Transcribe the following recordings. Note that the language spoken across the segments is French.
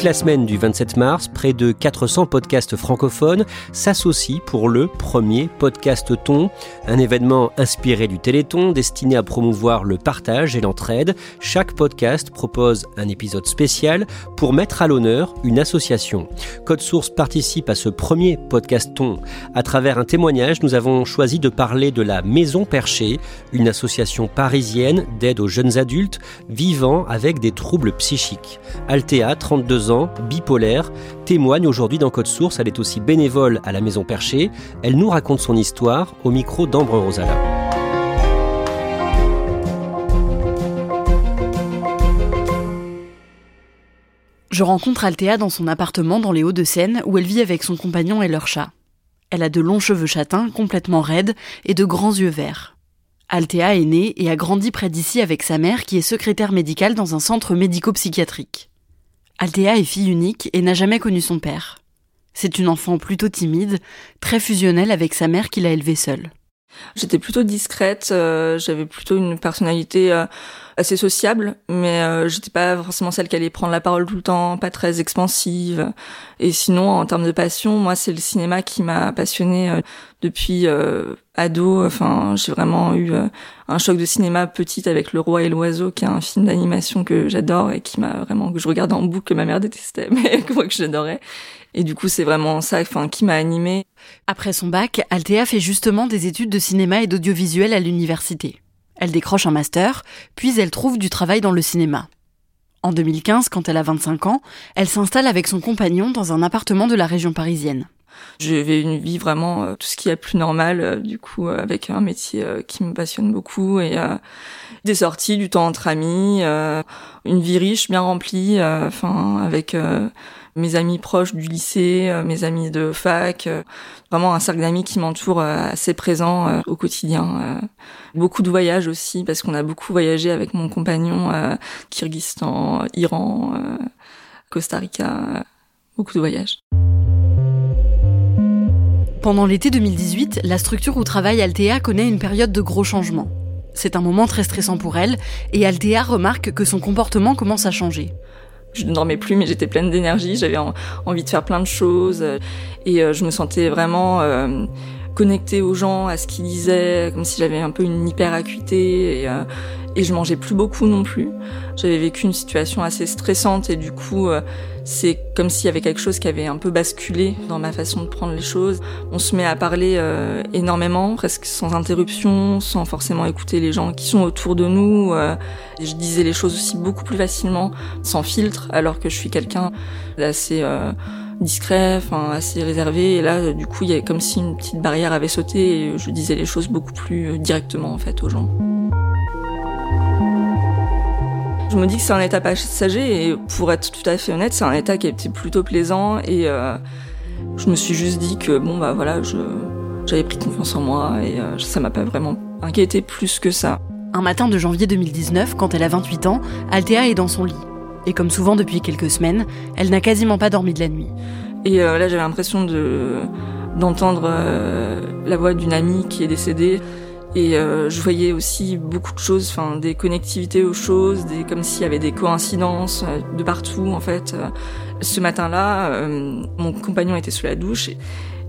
Toute la semaine du 27 mars, près de 400 podcasts francophones s'associent pour le premier podcast ton, un événement inspiré du Téléthon destiné à promouvoir le partage et l'entraide. Chaque podcast propose un épisode spécial pour mettre à l'honneur une association. Code Source participe à ce premier podcast ton. À travers un témoignage, nous avons choisi de parler de la Maison Perchée, une association parisienne d'aide aux jeunes adultes vivant avec des troubles psychiques. Altea, 32 ans, bipolaire, témoigne aujourd'hui dans Code Source. Elle est aussi bénévole à la Maison Perchée. Elle nous raconte son histoire au micro d'Ambre Rosala. Je rencontre Althea dans son appartement dans les Hauts-de-Seine où elle vit avec son compagnon et leur chat. Elle a de longs cheveux châtains, complètement raides, et de grands yeux verts. Althea est née et a grandi près d'ici avec sa mère qui est secrétaire médicale dans un centre médico-psychiatrique. Althea est fille unique et n'a jamais connu son père. C'est une enfant plutôt timide, très fusionnelle avec sa mère qui l'a élevée seule. J'étais plutôt discrète, euh, j'avais plutôt une personnalité euh, assez sociable, mais euh, j'étais pas forcément celle qui allait prendre la parole tout le temps, pas très expansive. Et sinon, en termes de passion, moi, c'est le cinéma qui m'a passionnée depuis ado. Enfin, j'ai vraiment eu un choc de cinéma petite avec Le Roi et l'Oiseau, qui est un film d'animation que j'adore et qui m'a vraiment que je regarde en boucle que ma mère détestait, mais que moi que j'adorais. Et du coup, c'est vraiment ça, enfin, qui m'a animée. Après son bac, Althea fait justement des études de cinéma et d'audiovisuel à l'université. Elle décroche un master, puis elle trouve du travail dans le cinéma. En 2015, quand elle a 25 ans, elle s'installe avec son compagnon dans un appartement de la région parisienne. Je vais une vie vraiment euh, tout ce qui est plus normal, euh, du coup, euh, avec un métier qui me passionne beaucoup et des sorties, du temps entre amis, une vie riche, bien remplie, enfin avec mes amis proches du lycée, euh, mes amis de fac, euh, vraiment un cercle d'amis qui m'entoure euh, assez présent au quotidien. Beaucoup de voyages aussi parce qu'on a beaucoup voyagé avec mon compagnon, Kyrgyzstan, Iran, Costa Rica, beaucoup de voyages. Pendant l'été 2018, la structure où travaille Altea connaît une période de gros changements. C'est un moment très stressant pour elle, et Altea remarque que son comportement commence à changer je ne dormais plus, mais j'étais pleine d'énergie, j'avais envie de faire plein de choses, euh, et euh, je me sentais vraiment euh, connectée aux gens, à ce qu'ils disaient, comme si j'avais un peu une hyper acuité, et, et je mangeais plus beaucoup non plus. J'avais vécu une situation assez stressante, et du coup, c'est comme s'il y avait quelque chose qui avait un peu basculé dans ma façon de prendre les choses. On se met à parler euh, énormément, presque sans interruption, sans forcément écouter les gens qui sont autour de nous. Euh, je disais les choses aussi beaucoup plus facilement, sans filtre, alors que je suis quelqu'un d'assez euh, discret, enfin assez réservé. Et là, du coup, il y a comme si une petite barrière avait sauté et je disais les choses beaucoup plus directement en fait aux gens. Je me dis que c'est un état passager et pour être tout à fait honnête, c'est un état qui était plutôt plaisant et euh, je me suis juste dit que bon bah voilà, j'avais pris confiance en moi et euh, ça m'a pas vraiment inquiété plus que ça. Un matin de janvier 2019, quand elle a 28 ans, Althea est dans son lit. Et comme souvent depuis quelques semaines, elle n'a quasiment pas dormi de la nuit. Et euh, là, j'avais l'impression de d'entendre la voix d'une amie qui est décédée. Et euh, je voyais aussi beaucoup de choses, enfin des connectivités aux choses, des, comme s'il y avait des coïncidences euh, de partout en fait. Euh, ce matin-là, mon compagnon était sous la douche.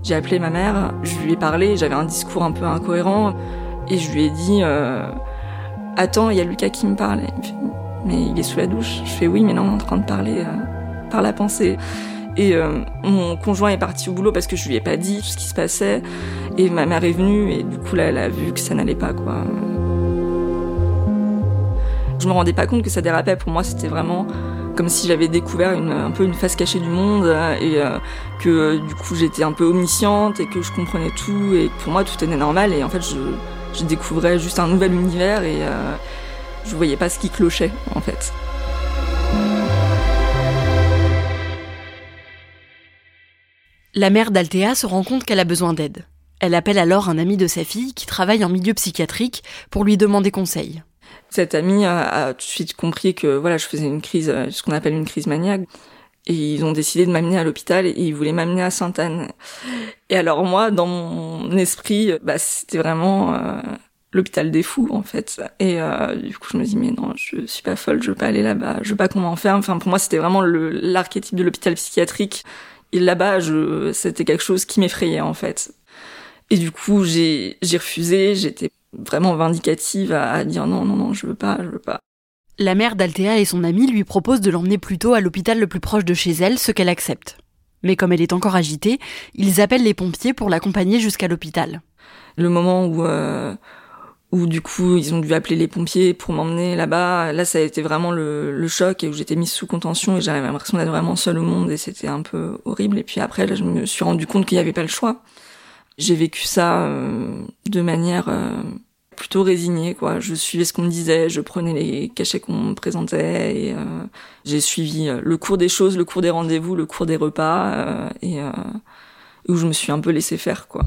J'ai appelé ma mère, je lui ai parlé, j'avais un discours un peu incohérent et je lui ai dit Attends, il y a Lucas qui me parle. mais il est sous la douche. Je fais oui, mais non, on est en train de parler par la pensée. Et euh, mon conjoint est parti au boulot parce que je lui ai pas dit ce qui se passait. Et ma mère est venue et du coup là, elle a vu que ça n'allait pas quoi. Je me rendais pas compte que ça dérapait. Pour moi, c'était vraiment comme si j'avais découvert un peu une face cachée du monde et que du coup j'étais un peu omnisciente et que je comprenais tout et pour moi tout était normal et en fait je, découvrais juste un nouvel univers et je voyais pas ce qui clochait en fait. La mère d'Altea se rend compte qu'elle a besoin d'aide. Elle appelle alors un ami de sa fille qui travaille en milieu psychiatrique pour lui demander conseil. Cet ami a, tout de suite compris que voilà, je faisais une crise, euh, ce qu'on appelle une crise maniaque. Et ils ont décidé de m'amener à l'hôpital et ils voulaient m'amener à Sainte-Anne. Et alors moi, dans mon esprit, bah, c'était vraiment euh, l'hôpital des fous en fait. Et euh, du coup, je me dis mais non, je suis pas folle, je veux pas aller là-bas, je veux pas qu'on m'enferme. Enfin, pour moi, c'était vraiment l'archétype de l'hôpital psychiatrique et là-bas, c'était quelque chose qui m'effrayait en fait. Et du coup, j'ai refusé, j'étais vraiment vindicative à, dire non, non, non, je veux pas, je veux pas. La mère d'Altea et son amie lui proposent de l'emmener plutôt à l'hôpital le plus proche de chez elle, ce qu'elle accepte. Mais comme elle est encore agitée, ils appellent les pompiers pour l'accompagner jusqu'à l'hôpital. Le moment où, euh, où du coup ils ont dû appeler les pompiers pour m'emmener là-bas. Là, ça a été vraiment le, le choc et où j'étais mise sous contention et j'avais l'impression d'être vraiment seule au monde et c'était un peu horrible. Et puis après, là, je me suis rendu compte qu'il n'y avait pas le choix. J'ai vécu ça euh, de manière euh, plutôt résignée, quoi. Je suivais ce qu'on me disait, je prenais les cachets qu'on me présentait et euh, j'ai suivi le cours des choses, le cours des rendez-vous, le cours des repas et où je me suis un peu laissée faire, quoi.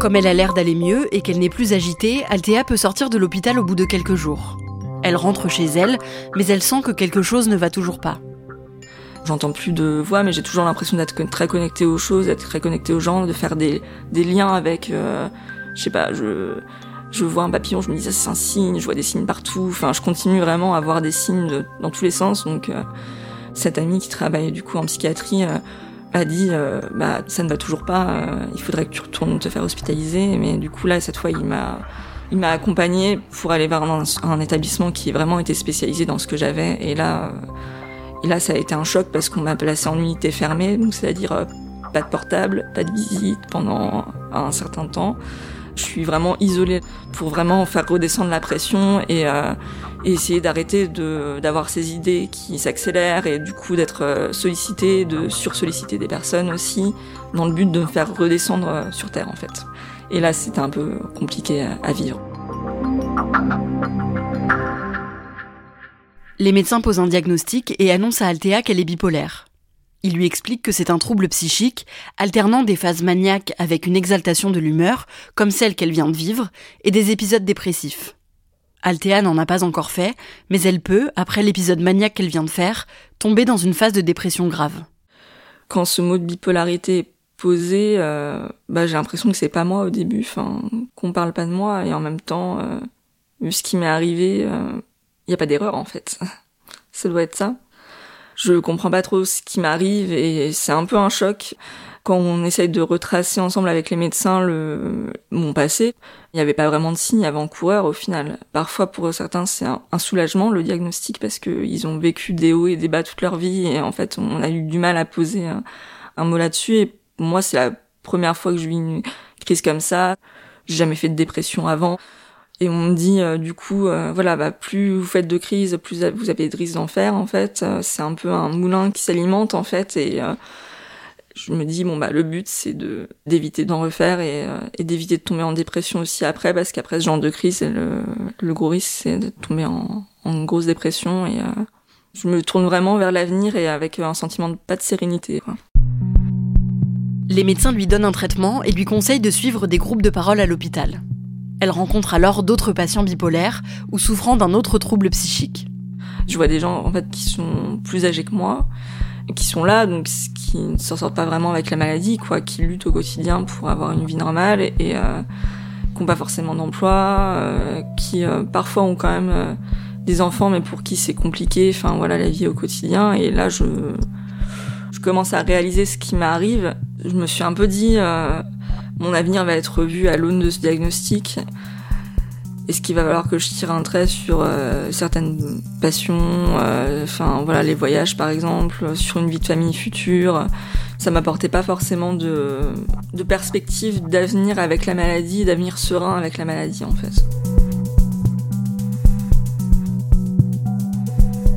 Comme elle a l'air d'aller mieux et qu'elle n'est plus agitée, Althea peut sortir de l'hôpital au bout de quelques jours. Elle rentre chez elle, mais elle sent que quelque chose ne va toujours pas. J'entends plus de voix, mais j'ai toujours l'impression d'être très connectée aux choses, d'être très connectée aux gens, de faire des, liens avec, euh, je sais pas, je, je vois un papillon, je me dis ça c'est un signe, je vois des signes partout. Enfin, je continue vraiment à voir des signes dans tous les sens. Donc, euh, cette amie qui travaille du coup en psychiatrie, euh, a dit euh, bah ça ne va toujours pas, euh, il faudrait que tu retournes te faire hospitaliser. Mais du coup là cette fois il m'a il m'a accompagné pour aller vers un, établissement qui vraiment était spécialisé dans ce que j'avais. Et là euh, et là ça a été un choc parce qu'on m'a placé en unité fermée, donc c'est-à-dire pas de portable, pas de visite pendant un certain temps. Je suis vraiment isolée pour vraiment faire redescendre la pression et, euh, essayer d'arrêter d'avoir ces idées qui s'accélèrent et du coup d'être euh, sollicité, de sursolliciter des personnes aussi, dans le but de me faire redescendre euh, sur Terre en fait. Et là, c'était un peu compliqué à vivre. Les médecins posent un diagnostic et annoncent à Althea qu'elle est bipolaire. Il lui explique que c'est un trouble psychique, alternant des phases maniaques avec une exaltation de l'humeur, comme celle qu'elle vient de vivre, et des épisodes dépressifs. Althea n'en a pas encore fait, mais elle peut, après l'épisode maniaque qu'elle vient de faire, tomber dans une phase de dépression grave. Quand ce mot de bipolarité est posé, euh, bah, j'ai l'impression que c'est pas moi au début, enfin, qu'on parle pas de moi, et en même temps, euh, vu ce qui m'est arrivé, euh, n'y a pas d'erreur en fait. ça doit être ça je comprends pas trop ce qui m'arrive et c'est un peu un choc quand on essaye de retracer ensemble avec les médecins le mon passé. Il n'y avait pas vraiment de signes avant-coureur au final. Parfois pour certains c'est un, soulagement le diagnostic parce que ils ont vécu des hauts et des bas toute leur vie et en fait on a eu du mal à poser un, un mot là-dessus et moi c'est la première fois que je vis une crise comme ça. J'ai jamais fait de dépression avant. Et on me dit euh, du coup, euh, voilà, bah, plus vous faites de crise, plus vous avez de risques d'en faire en fait. Euh, c'est un peu un moulin qui s'alimente en fait. Et je me dis bon bah le but c'est de d'éviter d'en refaire et, d'éviter de tomber en dépression aussi après parce qu'après ce genre de crise, le, le gros risque c'est de tomber en, en grosse dépression et je me tourne vraiment vers l'avenir et avec un sentiment de pas de sérénité. Quoi. Les médecins lui donnent un traitement et lui conseillent de suivre des groupes de parole à l'hôpital. Elle rencontre alors d'autres patients bipolaires ou souffrant d'un autre trouble psychique. Je vois des gens en fait qui sont plus âgés que moi, qui sont là, donc qui ne s'en sortent pas vraiment avec la maladie, quoi, qui luttent au quotidien pour avoir une vie normale et, euh, qui n'ont pas forcément d'emploi, euh, qui euh, parfois ont quand même euh, des enfants, mais pour qui c'est compliqué. Enfin voilà la vie au quotidien. Et là, je je commence à réaliser ce qui m'arrive. Je me suis un peu dit mon avenir va être revu à l'aune de ce diagnostic. Est-ce qu'il va falloir que je tire un trait sur euh, certaines passions, euh, enfin voilà les voyages par exemple, sur une vie de famille future? Ça m'apportait pas forcément de, de perspective d'avenir avec la maladie, d'avenir serein avec la maladie en fait.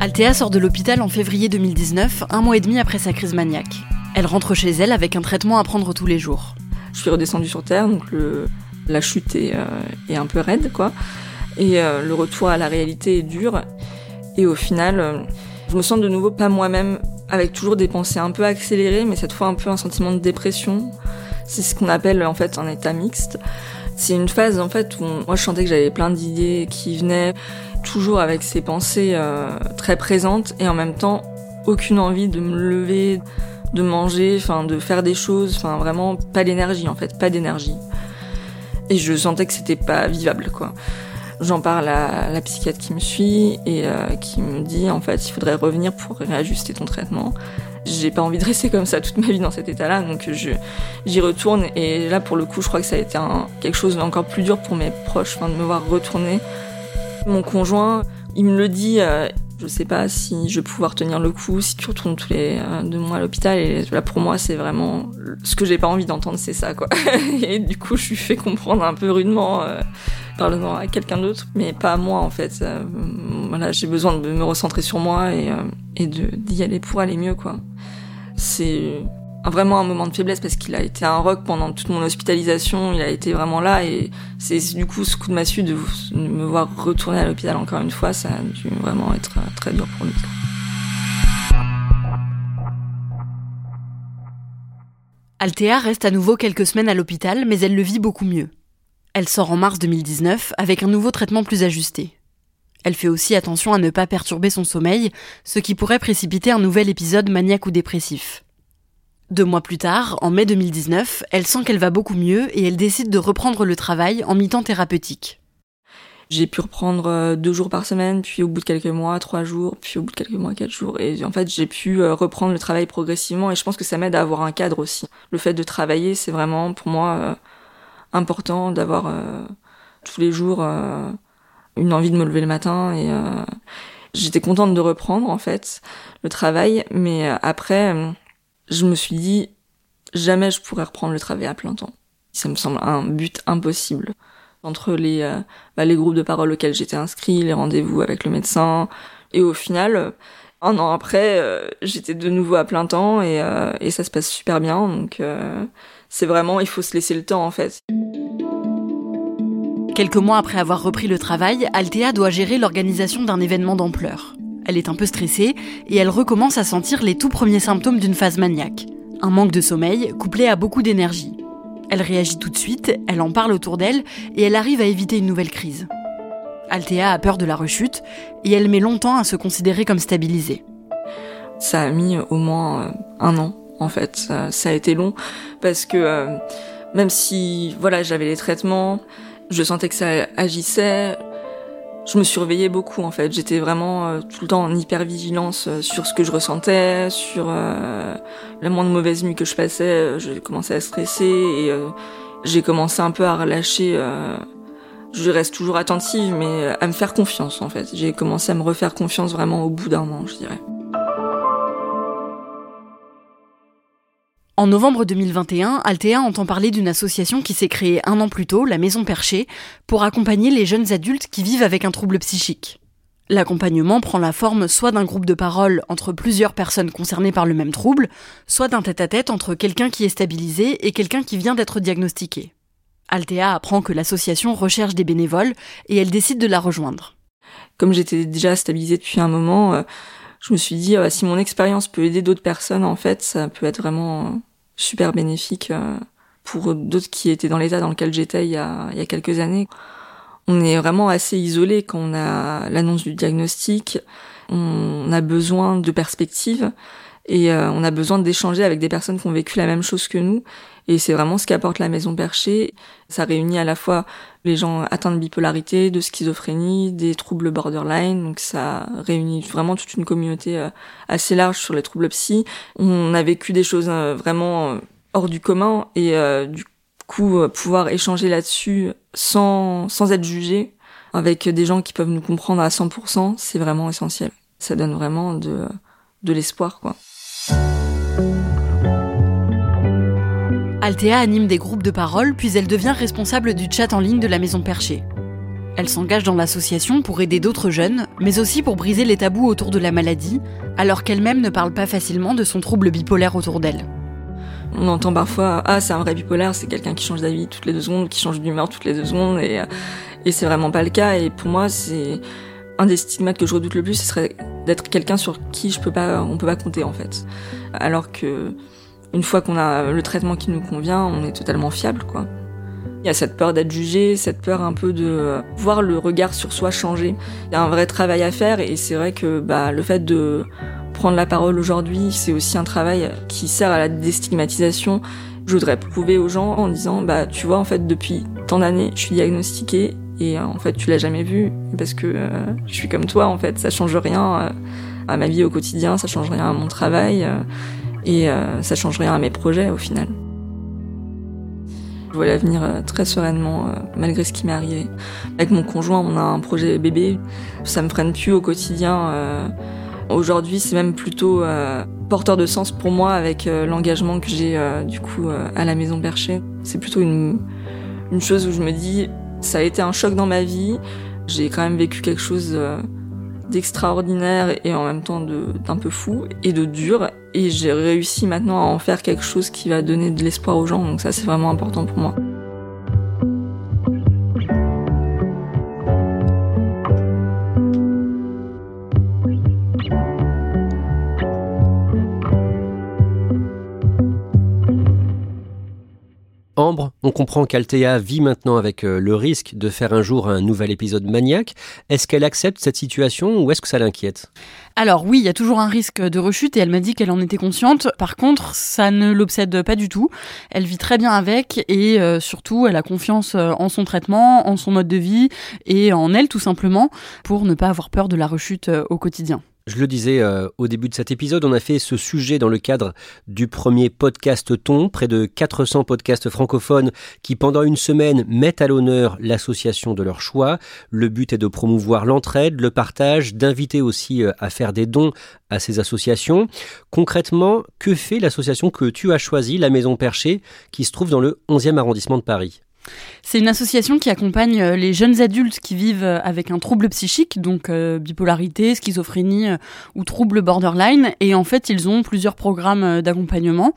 Althea sort de l'hôpital en février 2019, un mois et demi après sa crise maniaque. Elle rentre chez elle avec un traitement à prendre tous les jours. Je suis redescendue sur Terre, donc la chute est, est, un peu raide, quoi. Et le retour à la réalité est dur. Et au final, je me sens de nouveau pas moi-même, avec toujours des pensées un peu accélérées, mais cette fois un peu un sentiment de dépression. C'est ce qu'on appelle en fait un état mixte. C'est une phase en fait où moi je sentais que j'avais plein d'idées qui venaient toujours avec ces pensées euh, très présentes et en même temps aucune envie de me lever, de manger, enfin de faire des choses, enfin vraiment pas d'énergie en fait, pas d'énergie. Et je sentais que c'était pas vivable quoi. J'en parle à la psychiatre qui me suit et euh, qui me dit en fait il faudrait revenir pour réajuster ton traitement j'ai pas envie de rester comme ça toute ma vie dans cet état-là, donc je j'y retourne. Et là, pour le coup, je crois que ça a été un, quelque chose d'encore plus dur pour mes proches, enfin, de me voir retourner. Mon conjoint, il me le dit. Euh, je sais pas si je vais pouvoir tenir le coup si tu retournes tous les euh, deux mois à l'hôpital. Et là, pour moi, c'est vraiment ce que j'ai pas envie d'entendre, c'est ça, quoi. et du coup, je suis fait comprendre un peu rudement. Euh, parlant à quelqu'un d'autre, mais pas à moi en fait. Euh, voilà, j'ai besoin de me recentrer sur moi et, et d'y aller pour aller mieux quoi c'est vraiment un moment de faiblesse parce qu'il a été un rock pendant toute mon hospitalisation, il a été vraiment là et c'est du coup ce coup de massue de, me voir retourner à l'hôpital encore une fois, ça a dû vraiment être très dur pour lui. Althea reste à nouveau quelques semaines à l'hôpital, mais elle le vit beaucoup mieux. Elle sort en mars 2019 avec un nouveau traitement plus ajusté. Elle fait aussi attention à ne pas perturber son sommeil, ce qui pourrait précipiter un nouvel épisode maniaque ou dépressif. Deux mois plus tard, en mai 2019, elle sent qu'elle va beaucoup mieux et elle décide de reprendre le travail en mi-temps thérapeutique. J'ai pu reprendre euh, deux jours par semaine, puis au bout de quelques mois, trois jours, puis au bout de quelques mois, quatre jours. Et en fait, j'ai pu euh, reprendre le travail progressivement et je pense que ça m'aide à avoir un cadre aussi. Le fait de travailler, c'est vraiment pour moi euh, important d'avoir tous les jours une envie de me lever le matin et j'étais contente de reprendre en fait le travail mais après je me suis dit jamais je pourrais reprendre le travail à plein temps. Ça me semble un but impossible. Entre les bah, les groupes de parole auxquels j'étais inscrit les rendez-vous avec le médecin et au final un an après j'étais de nouveau à plein temps et, et ça se passe super bien donc c'est vraiment il faut se laisser le temps en fait. Quelques mois après avoir repris le travail, Althea doit gérer l'organisation d'un événement d'ampleur. Elle est un peu stressée et elle recommence à sentir les tout premiers symptômes d'une phase maniaque. Un manque de sommeil couplé à beaucoup d'énergie. Elle réagit tout de suite, elle en parle autour d'elle et elle arrive à éviter une nouvelle crise. Althea a peur de la rechute et elle met longtemps à se considérer comme stabilisée. Ça a mis au moins euh, un an en fait. Ça, a été long parce que euh, même si voilà j'avais les traitements, je sentais que ça agissait. Je me surveillais beaucoup en fait. J'étais vraiment euh, tout le temps en hyper vigilance euh, sur ce que je ressentais, sur euh, la moindre mauvaise nuit que je passais. J'ai commencé à stresser et j'ai commencé un peu à relâcher. je reste toujours attentive, mais à me faire confiance en fait. J'ai commencé à me refaire confiance vraiment au bout d'un an, je dirais. En novembre 2021, Altea entend parler d'une association qui s'est créée un an plus tôt, la Maison Perchée, pour accompagner les jeunes adultes qui vivent avec un trouble psychique. L'accompagnement prend la forme soit d'un groupe de parole entre plusieurs personnes concernées par le même trouble, soit d'un tête-à-tête entre quelqu'un qui est stabilisé et quelqu'un qui vient d'être diagnostiqué. Altea apprend que l'association recherche des bénévoles et elle décide de la rejoindre. Comme j'étais déjà stabilisée depuis un moment, euh, je me suis dit euh, si mon expérience peut aider d'autres personnes, en fait, ça peut être vraiment super bénéfique euh, pour d'autres qui étaient dans l'état dans lequel j'étais il, y a, quelques années. On est vraiment assez isolé quand on a l'annonce du diagnostic. On a besoin de perspectives et euh, on a besoin d'échanger avec des personnes qui ont vécu la même chose que nous. Et c'est vraiment ce qu'apporte la Maison Perchée. Ça réunit à la fois les gens atteints de bipolarité, de schizophrénie, des troubles borderline. Donc ça réunit vraiment toute une communauté euh, assez large sur les troubles psy. On a vécu des choses euh, vraiment hors du commun et du coup pouvoir échanger là-dessus sans sans être jugé avec des gens qui peuvent nous comprendre à 100%, c'est vraiment essentiel. Ça donne vraiment de de l'espoir quoi. Althea anime des groupes de parole, puis elle devient responsable du chat en ligne de la Maison Perchée. Elle s'engage dans l'association pour aider d'autres jeunes, mais aussi pour briser les tabous autour de la maladie, alors qu'elle-même ne parle pas facilement de son trouble bipolaire autour d'elle. On entend parfois ah c'est un vrai bipolaire, c'est quelqu'un qui change d'avis toutes les deux secondes, qui change d'humeur toutes les deux secondes et et c'est vraiment pas le cas et pour moi c'est un des stigmates que je redoute le plus, ce serait d'être quelqu'un sur qui je peux pas on peut pas compter en fait. Alors que une fois qu'on a le traitement qui nous convient, on est totalement fiable quoi. Il y a cette peur d'être jugé, cette peur un peu de voir le regard sur soi changer. Il y a un vrai travail à faire et c'est vrai que bah, le fait de prendre la parole aujourd'hui, c'est aussi un travail qui sert à la déstigmatisation. Je voudrais prouver aux gens en disant, bah, tu vois, en fait, depuis tant d'années, je suis diagnostiquée et euh, en fait, tu l'as jamais vu parce que euh, je suis comme toi, en fait, ça change rien euh, à ma vie au quotidien, ça change rien à mon travail et ça change rien à mes projets au final. Je vois l'avenir très sereinement malgré ce qui m'est arrivé. Avec mon conjoint, on a un projet bébé. Ça me freine plus au quotidien. Aujourd'hui, c'est même plutôt euh, porteur de sens pour moi avec euh, l'engagement que j'ai euh, du coup à la Maison Perchée. C'est plutôt une, une chose où je me dis, ça a été un choc dans ma vie. J'ai quand même vécu quelque chose d'extraordinaire et en même temps d'un peu fou et de dur. Et j'ai réussi maintenant à en faire quelque chose qui va donner de l'espoir aux gens. Donc ça, c'est vraiment important pour moi. On comprend qu'Altea vit maintenant avec euh, le risque de faire un jour un nouvel épisode maniaque. Est-ce qu'elle accepte cette situation ou est-ce que ça l'inquiète? Alors oui, il y a toujours un risque de rechute et elle m'a dit qu'elle en était consciente. Par contre, ça ne l'obsède pas du tout. Elle vit très bien avec et euh, surtout, elle a confiance euh, en son traitement, en son mode de vie et en elle tout simplement pour ne pas avoir peur de la rechute au quotidien. Je le disais euh, au début de cet épisode, on a fait ce sujet dans le cadre du premier podcast Ton, près de 400 podcasts francophones qui pendant une semaine mettent à l'honneur l'association de leur choix. Le but est de promouvoir l'entraide, le partage, d'inviter aussi euh, à faire des dons à ces associations. Concrètement, que fait l'association que tu as choisie, la Maison Perchée, qui se trouve dans le 11e arrondissement de Paris? C'est une association qui accompagne euh, les jeunes adultes qui vivent euh, avec un trouble psychique, donc euh, bipolarité, schizophrénie ou trouble borderline. Et en fait, ils ont plusieurs programmes d'accompagnement.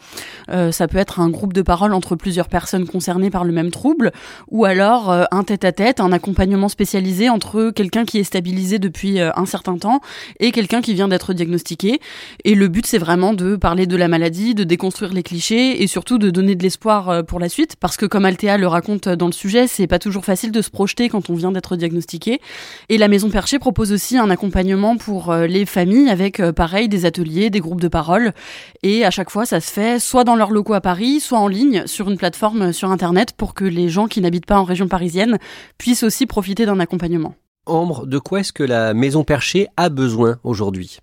ça peut être un groupe de parole entre plusieurs personnes concernées par le même trouble, ou alors un tête-à-tête, un accompagnement spécialisé entre quelqu'un qui est stabilisé depuis un certain temps et quelqu'un qui vient d'être diagnostiqué. Et le but, c'est vraiment de parler de la maladie, de déconstruire les clichés et surtout de donner de l'espoir pour la suite, parce que comme Altea le raconte, dans le sujet, c'est pas toujours facile de se projeter quand on vient d'être diagnostiqué. Et la Maison Perchée propose aussi un accompagnement pour euh, les familles avec, euh, pareil, des ateliers, des groupes de parole. Et à chaque fois, ça se fait soit dans leurs locaux à Paris, soit en ligne sur une plateforme sur Internet pour que les gens qui n'habitent pas en région parisienne puissent aussi profiter d'un accompagnement. Ambre, de quoi est-ce que la Maison Perchée a besoin aujourd'hui?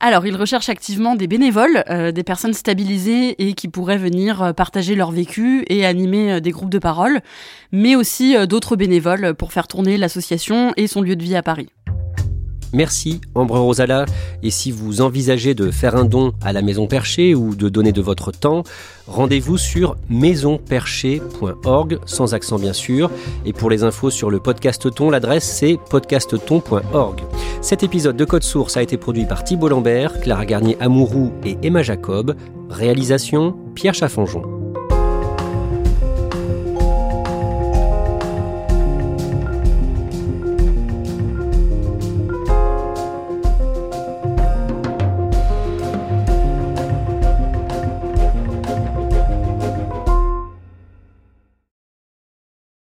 Alors, ils recherchent activement des bénévoles, euh, des personnes stabilisées et qui pourraient venir euh, partager leur vécu et animer euh, des groupes de parole, mais aussi d'autres bénévoles pour faire tourner l'association et son lieu de vie à Paris. Merci Ambre Rosala. Et si vous envisagez de faire un don à la Maison Perchée ou de donner de votre temps, rendez-vous sur maisonperchée.org, sans accent bien sûr. Et pour les infos sur le podcast Ton, l'adresse c'est podcastton.org. Cet épisode de Code Source a été produit par Thibault Lambert, Clara Garnier Amouroux et Emma Jacob. Réalisation Pierre Chaffanjon.